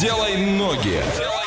делай ноги. Давайте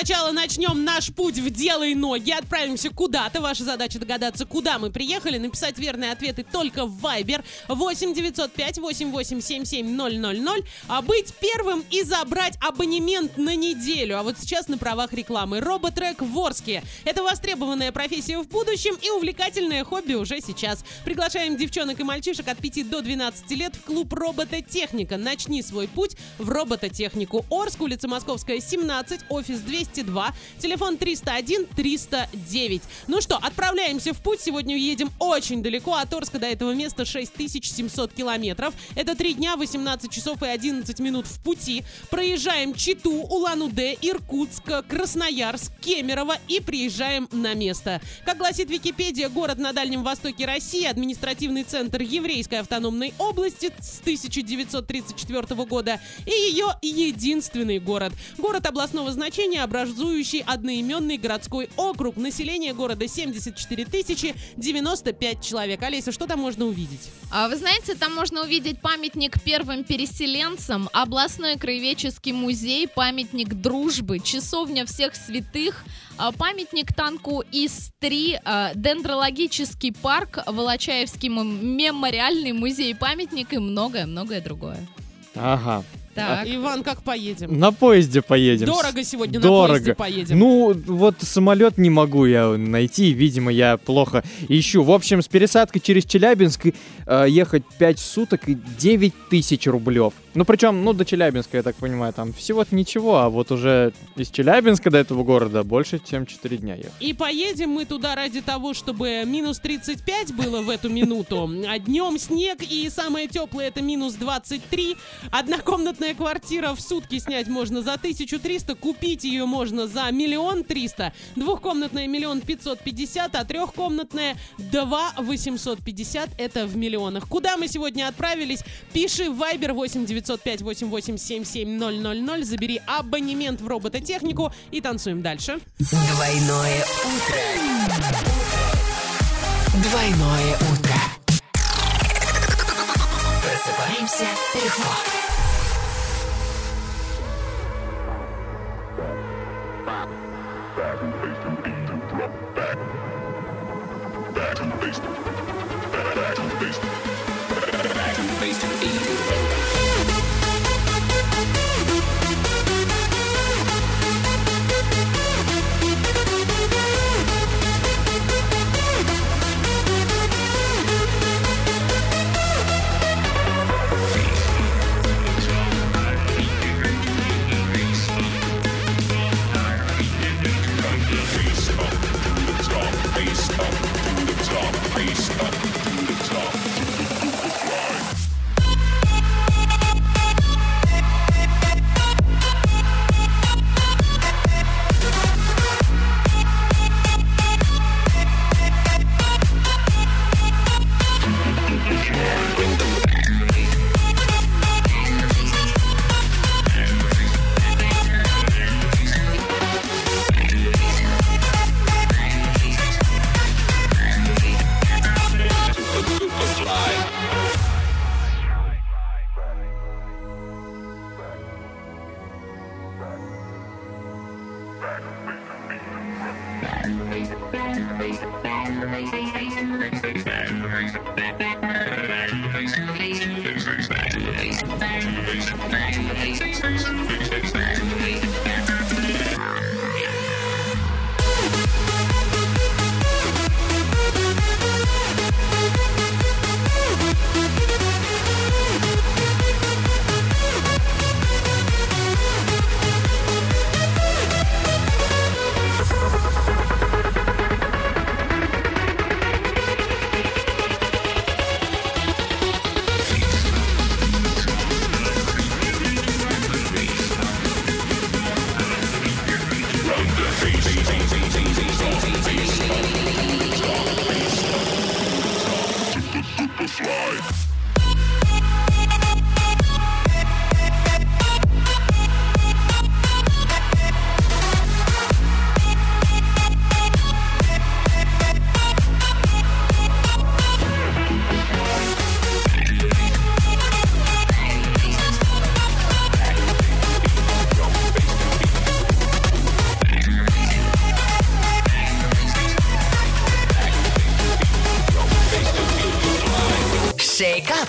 сначала начнем наш путь в дело и ноги. Отправимся куда-то. Ваша задача догадаться, куда мы приехали. Написать верные ответы только в Viber 8 905 8877 000. А быть первым и забрать абонемент на неделю. А вот сейчас на правах рекламы. Роботрек в Орске. Это востребованная профессия в будущем и увлекательное хобби уже сейчас. Приглашаем девчонок и мальчишек от 5 до 12 лет в клуб Робототехника. Начни свой путь в робототехнику. Орск, улица Московская, 17, офис 202, телефон 301 309. Ну что, отправляемся в путь. Сегодня уедем очень далеко. От Орска до этого места 6700 километров. Это 3 дня, 18 часов и 11 минут в пути. Проезжаем Читу, Улан-Удэ, Иркутск, Красноярск, Кемерово и приезжаем на место. Как гласит Википедия, город на Дальнем Востоке России, административный центр Еврейской автономной области с 1934 года и ее единственный город. Город областного значения, образующий одноименный городской округ. Население города 74 тысячи 95 человек. Олеся, что там можно увидеть? А вы знаете, там можно увидеть памятник первым переселенцам, областной краеведческий музей, памятник дружбы, часовня всех святых, а, памятник танку ИС-3, а, дендрологический парк, Волочаевский мемориальный музей, памятник и многое-многое другое. Ага. Так. Иван, как поедем? На поезде поедем. Дорого сегодня Дорого. на поезде поедем. Ну, вот самолет не могу я найти, видимо, я плохо ищу. В общем, с пересадкой через Челябинск э, ехать 5 суток и 9 тысяч рублев. Ну, причем, ну, до Челябинска, я так понимаю, там всего-то ничего, а вот уже из Челябинска до этого города больше, чем 4 дня ехать. И поедем мы туда ради того, чтобы минус 35 было в эту минуту. А днем снег и самое теплое это минус 23. Однокомнатная квартира в сутки снять можно за 1300, купить ее можно за миллион триста. Двухкомнатная миллион пятьсот пятьдесят, а трехкомнатная два восемьсот пятьдесят. Это в миллионах. Куда мы сегодня отправились? Пиши в Viber 8 905 8877 000. Забери абонемент в робототехнику и танцуем дальше. Двойное утро. Двойное утро. Просыпаемся легко. Back in the basement. information.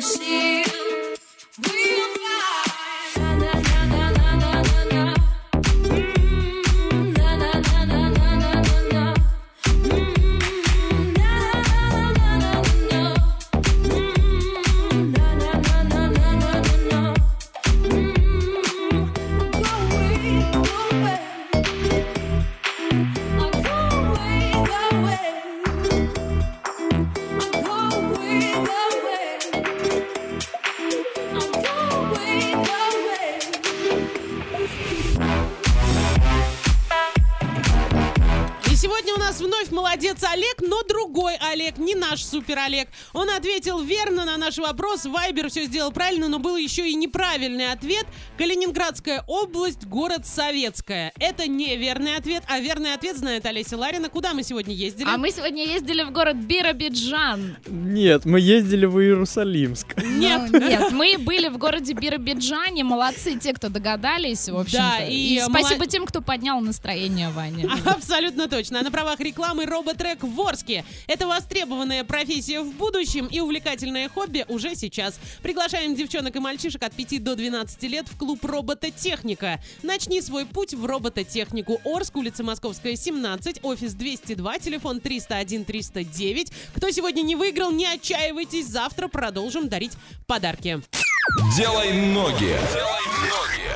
see. Нас вновь молодец Олег, но другой Олег, не наш супер Олег. Он ответил верно на наш вопрос. Вайбер все сделал правильно, но был еще и неправильный ответ. Калининградская область, город Советская. Это неверный ответ, а верный ответ знает Олеся Ларина. Куда мы сегодня ездили? А мы сегодня ездили в город Биробиджан. Нет, мы ездили в Иерусалимск. Нет. Ну, нет, мы были в городе Биробиджане. Молодцы те, кто догадались, в общем-то. Да, и спасибо тем, кто поднял настроение Ване. Абсолютно точно. А на правах рекламы роботрек в Орске. Это востребованная профессия в будущем и увлекательное хобби уже сейчас. Приглашаем девчонок и мальчишек от 5 до 12 лет в клуб робототехника. Начни свой путь в робототехнику. Орск, улица Московская, 17, офис 202, телефон 301-309. Кто сегодня не выиграл, не отчаивайтесь. Завтра продолжим дарить подарки. Делай ноги. Делай ноги.